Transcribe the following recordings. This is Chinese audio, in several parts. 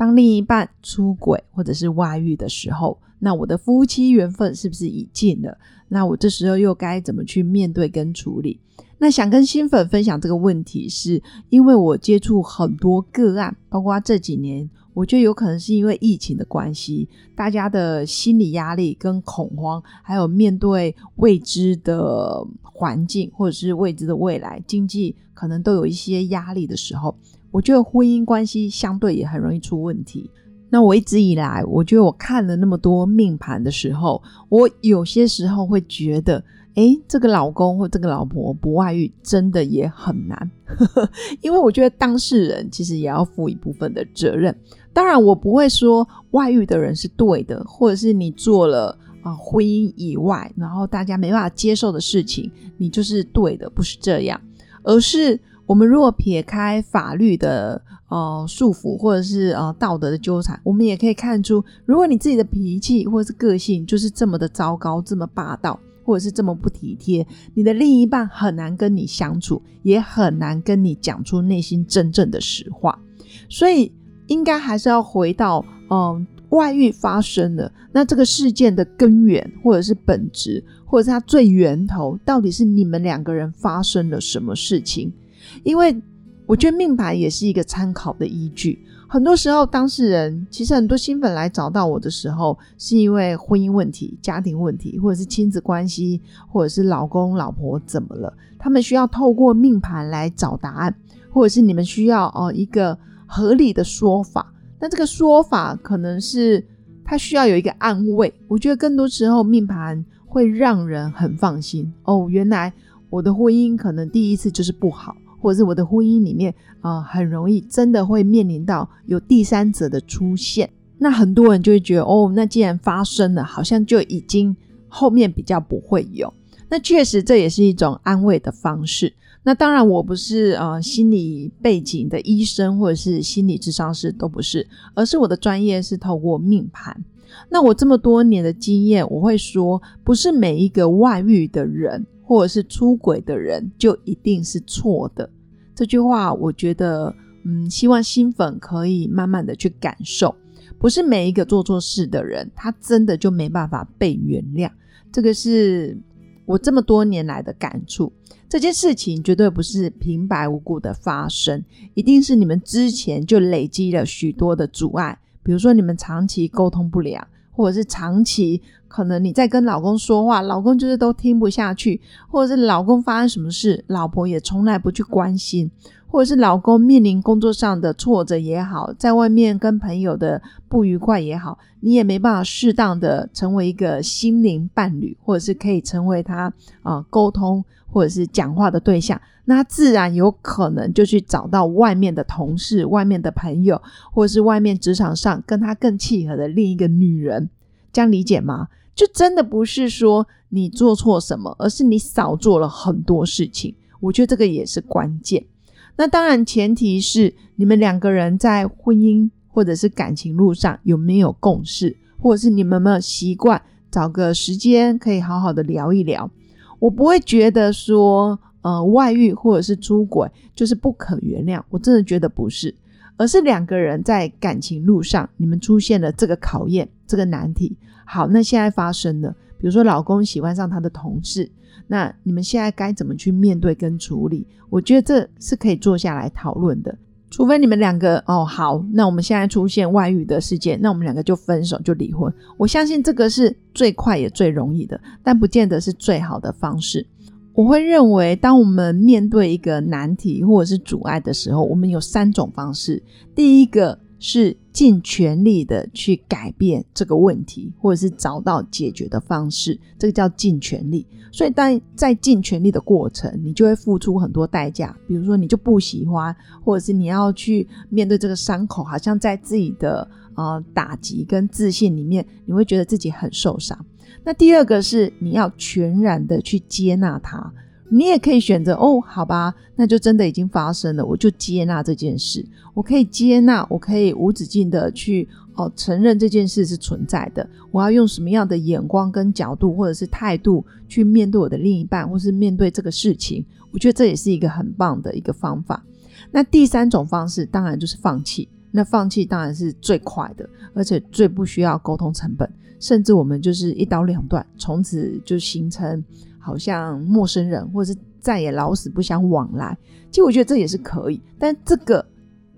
当另一半出轨或者是外遇的时候，那我的夫妻缘分是不是已尽了？那我这时候又该怎么去面对跟处理？那想跟新粉分享这个问题，是因为我接触很多个案，包括这几年。我觉得有可能是因为疫情的关系，大家的心理压力跟恐慌，还有面对未知的环境或者是未知的未来，经济可能都有一些压力的时候，我觉得婚姻关系相对也很容易出问题。那我一直以来，我觉得我看了那么多命盘的时候，我有些时候会觉得。哎，这个老公或这个老婆不外遇，真的也很难，因为我觉得当事人其实也要负一部分的责任。当然，我不会说外遇的人是对的，或者是你做了啊婚姻以外，然后大家没办法接受的事情，你就是对的，不是这样。而是我们如果撇开法律的呃束缚，或者是呃道德的纠缠，我们也可以看出，如果你自己的脾气或者是个性就是这么的糟糕，这么霸道。或者是这么不体贴，你的另一半很难跟你相处，也很难跟你讲出内心真正的实话。所以，应该还是要回到，嗯，外遇发生了，那这个事件的根源，或者是本质，或者是它最源头，到底是你们两个人发生了什么事情？因为我觉得命盘也是一个参考的依据。很多时候，当事人其实很多新粉来找到我的时候，是因为婚姻问题、家庭问题，或者是亲子关系，或者是老公老婆怎么了，他们需要透过命盘来找答案，或者是你们需要哦一个合理的说法。那这个说法可能是他需要有一个安慰。我觉得更多时候命盘会让人很放心哦，原来我的婚姻可能第一次就是不好。或者是我的婚姻里面啊，很容易真的会面临到有第三者的出现，那很多人就会觉得哦，那既然发生了，好像就已经后面比较不会有。那确实这也是一种安慰的方式。那当然我不是呃心理背景的医生或者是心理智商师都不是，而是我的专业是透过命盘。那我这么多年的经验，我会说，不是每一个外遇的人。或者是出轨的人就一定是错的，这句话我觉得，嗯，希望新粉可以慢慢的去感受，不是每一个做错事的人，他真的就没办法被原谅。这个是我这么多年来的感触。这件事情绝对不是平白无故的发生，一定是你们之前就累积了许多的阻碍，比如说你们长期沟通不良。或者是长期可能你在跟老公说话，老公就是都听不下去，或者是老公发生什么事，老婆也从来不去关心，或者是老公面临工作上的挫折也好，在外面跟朋友的不愉快也好，你也没办法适当的成为一个心灵伴侣，或者是可以成为他啊沟通或者是讲话的对象，那自然有可能就去找到外面的同事、外面的朋友，或者是外面职场上跟他更契合的另一个女人。这样理解吗？就真的不是说你做错什么，而是你少做了很多事情。我觉得这个也是关键。那当然，前提是你们两个人在婚姻或者是感情路上有没有共识，或者是你们有没有习惯找个时间可以好好的聊一聊。我不会觉得说，呃，外遇或者是出轨就是不可原谅。我真的觉得不是。而是两个人在感情路上，你们出现了这个考验，这个难题。好，那现在发生了，比如说老公喜欢上他的同事，那你们现在该怎么去面对跟处理？我觉得这是可以坐下来讨论的。除非你们两个哦，好，那我们现在出现外遇的事件，那我们两个就分手就离婚。我相信这个是最快也最容易的，但不见得是最好的方式。我会认为，当我们面对一个难题或者是阻碍的时候，我们有三种方式。第一个是尽全力的去改变这个问题，或者是找到解决的方式，这个叫尽全力。所以，当在尽全力的过程，你就会付出很多代价，比如说你就不喜欢，或者是你要去面对这个伤口，好像在自己的呃打击跟自信里面，你会觉得自己很受伤。那第二个是你要全然的去接纳它。你也可以选择哦，好吧，那就真的已经发生了，我就接纳这件事。我可以接纳，我可以无止境的去哦承认这件事是存在的。我要用什么样的眼光跟角度，或者是态度去面对我的另一半，或是面对这个事情？我觉得这也是一个很棒的一个方法。那第三种方式当然就是放弃。那放弃当然是最快的，而且最不需要沟通成本，甚至我们就是一刀两断，从此就形成。好像陌生人，或者是再也老死不相往来。其实我觉得这也是可以，但这个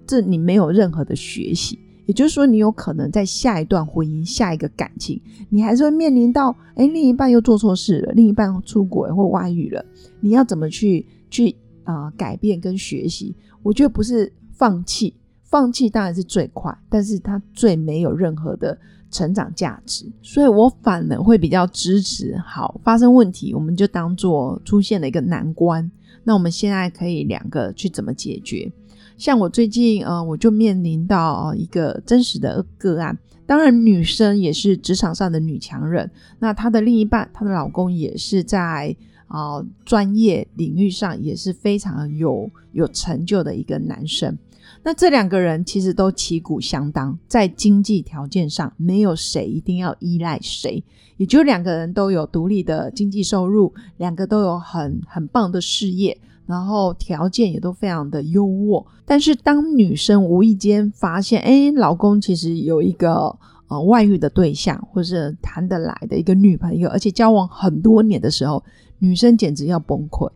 这你没有任何的学习，也就是说，你有可能在下一段婚姻、下一个感情，你还是会面临到，哎，另一半又做错事了，另一半出轨或外遇了，你要怎么去去啊改变跟学习？我觉得不是放弃，放弃当然是最快，但是它最没有任何的。成长价值，所以我反而会比较支持。好，发生问题，我们就当做出现了一个难关。那我们现在可以两个去怎么解决？像我最近，呃，我就面临到一个真实的个案。当然，女生也是职场上的女强人。那她的另一半，她的老公也是在啊专业领域上也是非常有有成就的一个男生。那这两个人其实都旗鼓相当，在经济条件上没有谁一定要依赖谁，也就两个人都有独立的经济收入，两个都有很很棒的事业，然后条件也都非常的优渥。但是当女生无意间发现，哎，老公其实有一个呃外遇的对象，或是谈得来的一个女朋友，而且交往很多年的时候，女生简直要崩溃。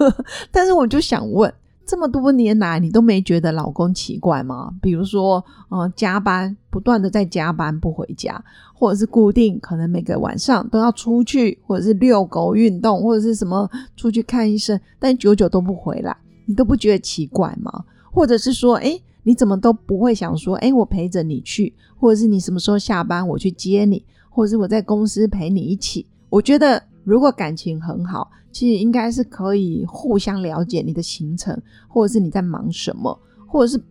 但是我就想问。这么多年来，你都没觉得老公奇怪吗？比如说，呃，加班不断的在加班不回家，或者是固定可能每个晚上都要出去，或者是遛狗运动，或者是什么出去看医生，但久久都不回来，你都不觉得奇怪吗？或者是说，哎，你怎么都不会想说，哎，我陪着你去，或者是你什么时候下班我去接你，或者是我在公司陪你一起？我觉得。如果感情很好，其实应该是可以互相了解你的行程，或者是你在忙什么，或者是，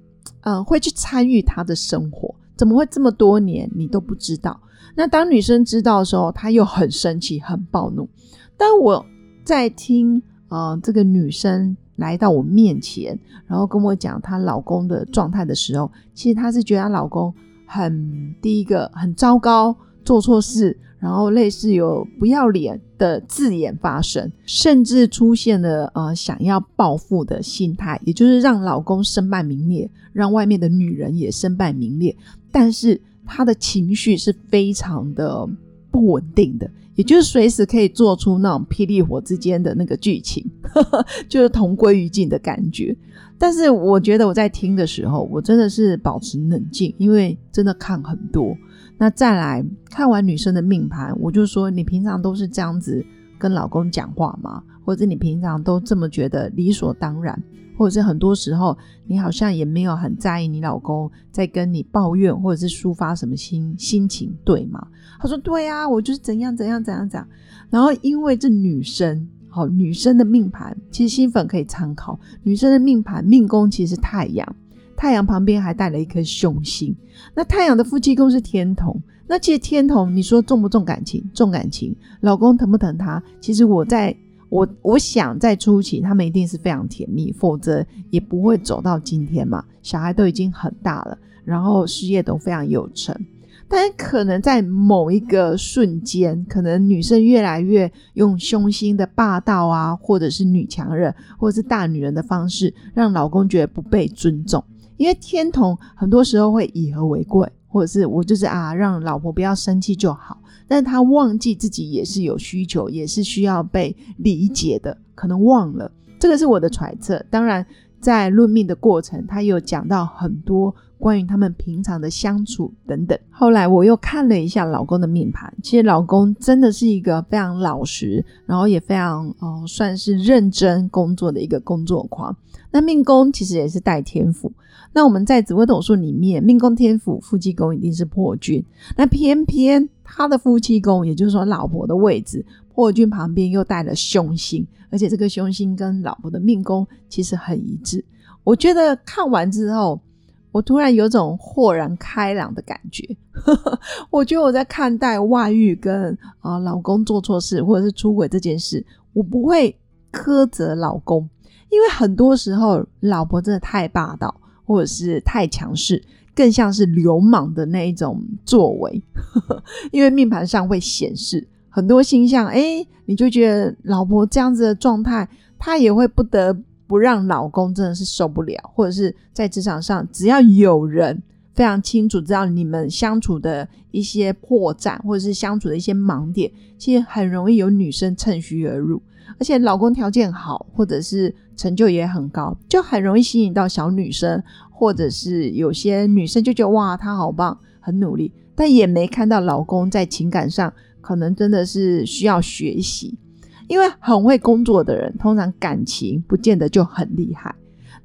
嗯，会去参与他的生活。怎么会这么多年你都不知道？那当女生知道的时候，她又很生气、很暴怒。当我在听，呃，这个女生来到我面前，然后跟我讲她老公的状态的时候，其实她是觉得她老公很第一个很糟糕，做错事。然后类似有不要脸的字眼发生，甚至出现了呃想要报复的心态，也就是让老公身败名裂，让外面的女人也身败名裂。但是他的情绪是非常的不稳定的，也就是随时可以做出那种霹雳火之间的那个剧情，就是同归于尽的感觉。但是我觉得我在听的时候，我真的是保持冷静，因为真的看很多。那再来看完女生的命盘，我就说你平常都是这样子跟老公讲话吗？或者你平常都这么觉得理所当然？或者是很多时候你好像也没有很在意你老公在跟你抱怨或者是抒发什么心心情，对吗？他说对啊，我就是怎样怎样怎样怎样。然后因为这女生，好女生的命盘，其实新粉可以参考女生的命盘命宫其实太阳。太阳旁边还带了一颗凶星，那太阳的夫妻宫是天同，那其实天同，你说重不重感情？重感情，老公疼不疼他？其实我在我我想在初期，他们一定是非常甜蜜，否则也不会走到今天嘛。小孩都已经很大了，然后事业都非常有成，但可能在某一个瞬间，可能女生越来越用凶星的霸道啊，或者是女强人，或者是大女人的方式，让老公觉得不被尊重。因为天同很多时候会以和为贵，或者是我就是啊，让老婆不要生气就好。但是他忘记自己也是有需求，也是需要被理解的，可能忘了。这个是我的揣测。当然，在论命的过程，他有讲到很多关于他们平常的相处等等。后来我又看了一下老公的命盘，其实老公真的是一个非常老实，然后也非常哦算是认真工作的一个工作狂。那命宫其实也是带天府。那我们在紫微斗数里面，命宫天府夫妻宫一定是破军，那偏偏他的夫妻宫，也就是说老婆的位置。破军旁边又带了凶星，而且这个凶星跟老婆的命宫其实很一致。我觉得看完之后，我突然有种豁然开朗的感觉。我觉得我在看待外遇跟啊老公做错事或者是出轨这件事，我不会苛责老公，因为很多时候老婆真的太霸道或者是太强势，更像是流氓的那一种作为，因为命盘上会显示。很多星象，哎，你就觉得老婆这样子的状态，她也会不得不让老公真的是受不了，或者是在职场上，只要有人非常清楚知道你们相处的一些破绽，或者是相处的一些盲点，其实很容易有女生趁虚而入，而且老公条件好，或者是成就也很高，就很容易吸引到小女生，或者是有些女生就觉得哇，他好棒，很努力，但也没看到老公在情感上。可能真的是需要学习，因为很会工作的人，通常感情不见得就很厉害。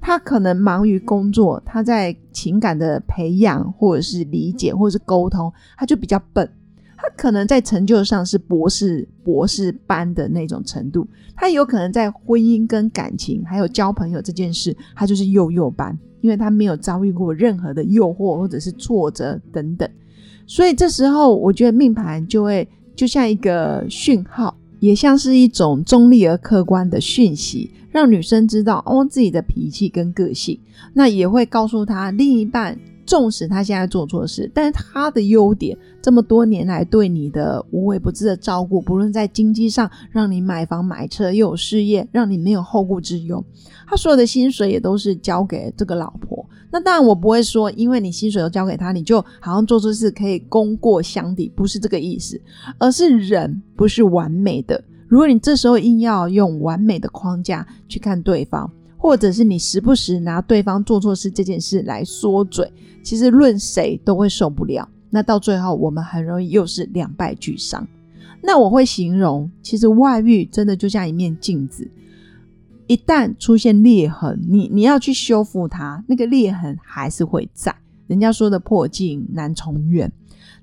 他可能忙于工作，他在情感的培养或者是理解或者是沟通，他就比较笨。他可能在成就上是博士博士班的那种程度，他有可能在婚姻跟感情还有交朋友这件事，他就是幼幼班，因为他没有遭遇过任何的诱惑或者是挫折等等。所以这时候，我觉得命盘就会。就像一个讯号，也像是一种中立而客观的讯息，让女生知道哦自己的脾气跟个性，那也会告诉她另一半。纵使他现在做错事，但是他的优点这么多年来对你的无微不至的照顾，不论在经济上让你买房买车又有事业，让你没有后顾之忧，他所有的薪水也都是交给这个老婆。那当然我不会说，因为你薪水都交给他，你就好像做错事可以功过相抵，不是这个意思，而是人不是完美的。如果你这时候硬要用完美的框架去看对方。或者是你时不时拿对方做错事这件事来说嘴，其实论谁都会受不了。那到最后，我们很容易又是两败俱伤。那我会形容，其实外遇真的就像一面镜子，一旦出现裂痕，你你要去修复它，那个裂痕还是会在。人家说的破镜难重圆，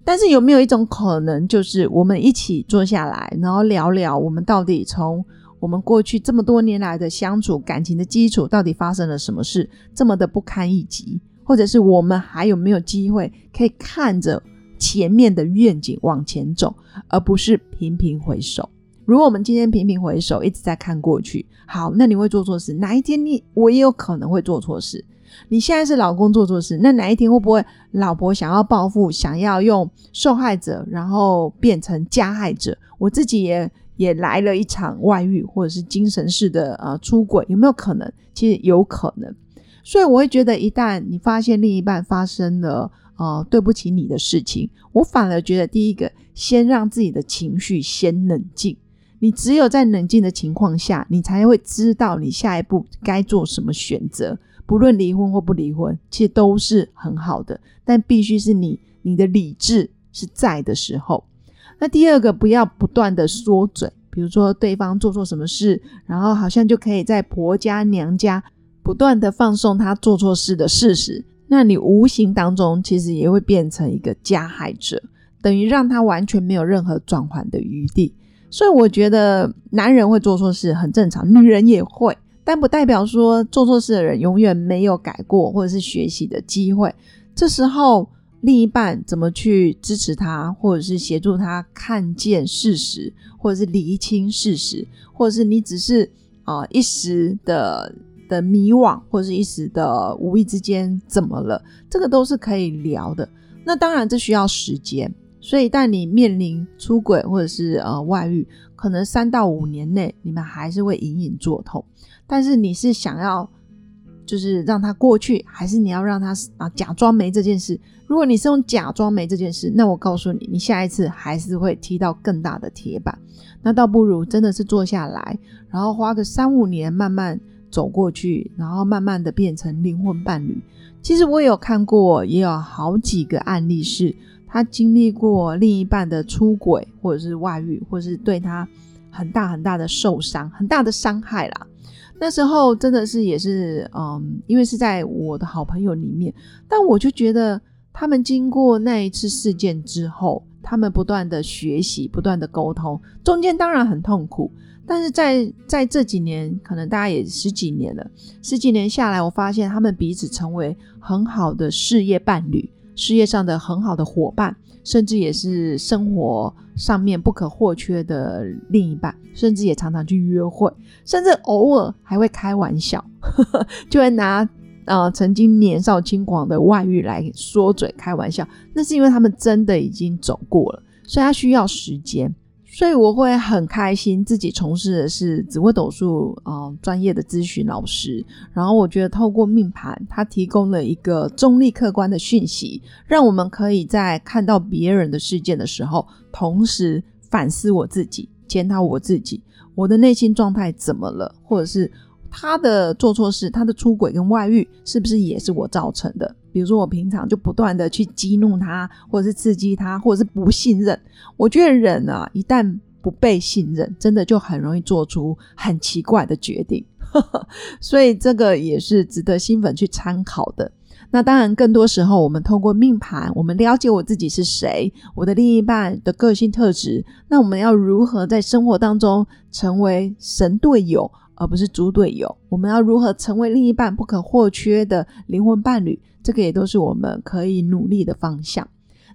但是有没有一种可能，就是我们一起坐下来，然后聊聊我们到底从。我们过去这么多年来的相处，感情的基础到底发生了什么事，这么的不堪一击？或者是我们还有没有机会可以看着前面的愿景往前走，而不是频频回首？如果我们今天频频回首，一直在看过去，好，那你会做错事。哪一天你我也有可能会做错事。你现在是老公做错事，那哪一天会不会老婆想要报复，想要用受害者然后变成加害者？我自己也。也来了一场外遇，或者是精神式的呃出轨，有没有可能？其实有可能。所以我会觉得，一旦你发现另一半发生了呃对不起你的事情，我反而觉得第一个，先让自己的情绪先冷静。你只有在冷静的情况下，你才会知道你下一步该做什么选择。不论离婚或不离婚，其实都是很好的，但必须是你你的理智是在的时候。那第二个，不要不断的说嘴，比如说对方做错什么事，然后好像就可以在婆家娘家不断的放送他做错事的事实，那你无形当中其实也会变成一个加害者，等于让他完全没有任何转换的余地。所以我觉得男人会做错事很正常，女人也会，但不代表说做错事的人永远没有改过或者是学习的机会。这时候。另一半怎么去支持他，或者是协助他看见事实，或者是厘清事实，或者是你只是啊一时的的迷惘，或者是一时的无意之间怎么了？这个都是可以聊的。那当然这需要时间，所以但你面临出轨或者是呃外遇，可能三到五年内你们还是会隐隐作痛。但是你是想要就是让他过去，还是你要让他啊假装没这件事？如果你是用假装没这件事，那我告诉你，你下一次还是会踢到更大的铁板。那倒不如真的是坐下来，然后花个三五年慢慢走过去，然后慢慢的变成灵魂伴侣。其实我有看过，也有好几个案例是，他经历过另一半的出轨，或者是外遇，或者是对他很大很大的受伤、很大的伤害啦。那时候真的是也是，嗯，因为是在我的好朋友里面，但我就觉得他们经过那一次事件之后，他们不断的学习，不断的沟通，中间当然很痛苦，但是在在这几年，可能大家也十几年了，十几年下来，我发现他们彼此成为很好的事业伴侣，事业上的很好的伙伴。甚至也是生活上面不可或缺的另一半，甚至也常常去约会，甚至偶尔还会开玩笑，就会拿呃曾经年少轻狂的外遇来说嘴开玩笑。那是因为他们真的已经走过了，所以他需要时间。所以我会很开心，自己从事的是紫微斗数啊专业的咨询老师。然后我觉得透过命盘，它提供了一个中立客观的讯息，让我们可以在看到别人的事件的时候，同时反思我自己，检讨我自己，我的内心状态怎么了，或者是。他的做错事，他的出轨跟外遇，是不是也是我造成的？比如说，我平常就不断的去激怒他，或者是刺激他，或者是不信任。我觉得人啊，一旦不被信任，真的就很容易做出很奇怪的决定。所以这个也是值得新粉去参考的。那当然，更多时候我们通过命盘，我们了解我自己是谁，我的另一半的个性特质。那我们要如何在生活当中成为神队友？而不是猪队友，我们要如何成为另一半不可或缺的灵魂伴侣？这个也都是我们可以努力的方向。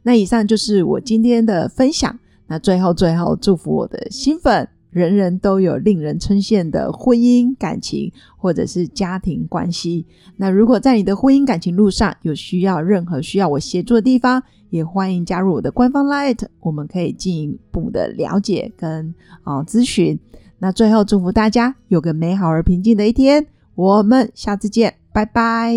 那以上就是我今天的分享。那最后最后，祝福我的新粉，人人都有令人称羡的婚姻感情或者是家庭关系。那如果在你的婚姻感情路上有需要任何需要我协助的地方，也欢迎加入我的官方 Light，我们可以进一步的了解跟啊咨询。那最后祝福大家有个美好而平静的一天，我们下次见，拜拜。